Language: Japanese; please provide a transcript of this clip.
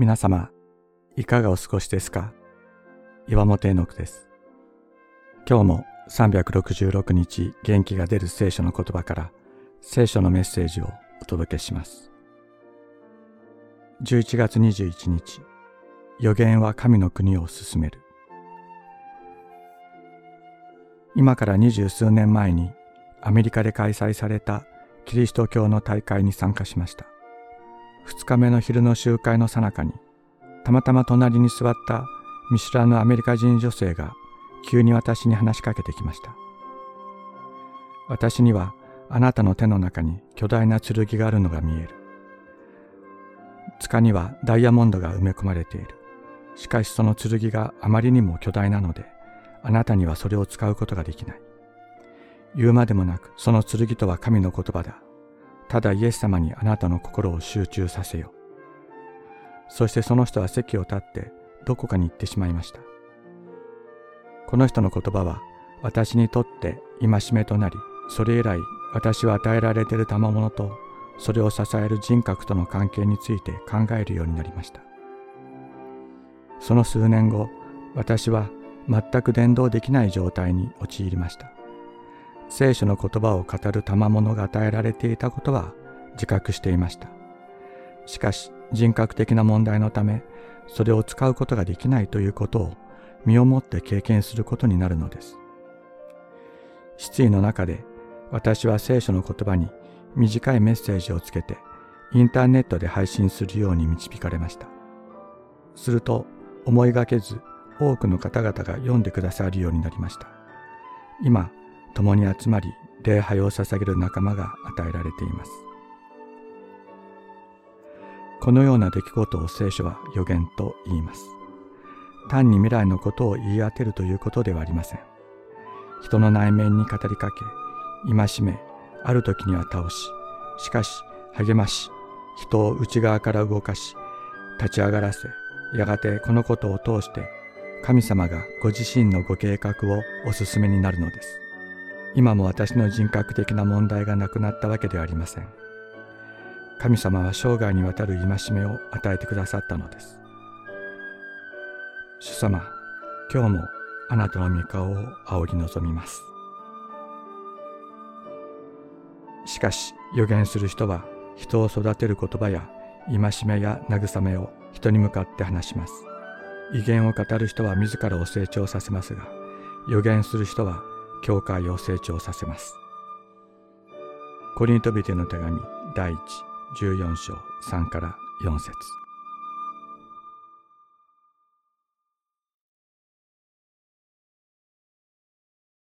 皆様、いかがお過ごしですか？岩本絵の句です。今日も366日元気が出る聖書の言葉から聖書のメッセージをお届けします。11月21日、予言は神の国を進める。今から二十数年前にアメリカで開催されたキリスト教の大会に参加しました。2日目の昼の集会の最中にたまたま隣に座った見知らぬアメリカ人女性が急に私に話しかけてきました。私にはあなたの手の中に巨大な剣があるのが見える。塚にはダイヤモンドが埋め込まれている。しかしその剣があまりにも巨大なのであなたにはそれを使うことができない。言うまでもなくその剣とは神の言葉だ。ただイエス様にあなたの心を集中させよ。そしてその人は席を立ってどこかに行ってしまいました。この人の言葉は私にとって戒めとなり、それ以来私は与えられている賜物とそれを支える人格との関係について考えるようになりました。その数年後、私は全く伝道できない状態に陥りました。聖書の言葉を語る賜物が与えられていたことは自覚していました。しかし人格的な問題のためそれを使うことができないということを身をもって経験することになるのです。失意の中で私は聖書の言葉に短いメッセージをつけてインターネットで配信するように導かれました。すると思いがけず多くの方々が読んでくださるようになりました。今共に集まり礼拝を捧げる仲間が与えられています。このような出来事を聖書は予言と言います。単に未来のことを言い当てるということではありません。人の内面に語りかけ戒めある時には倒ししかし励まし人を内側から動かし立ち上がらせやがてこのことを通して神様がご自身のご計画をお進めになるのです。今も私の人格的な問題がなくなったわけではありません。神様は生涯にわたる戒めを与えてくださったのです。主様、今日もあなたの御顔を仰ぎ望みます。しかし予言する人は人を育てる言葉や戒めや慰めを人に向かって話します。威厳を語る人は自らを成長させますが、予言する人は教会を成長させます。コリントビテの手紙第1、14章3から4節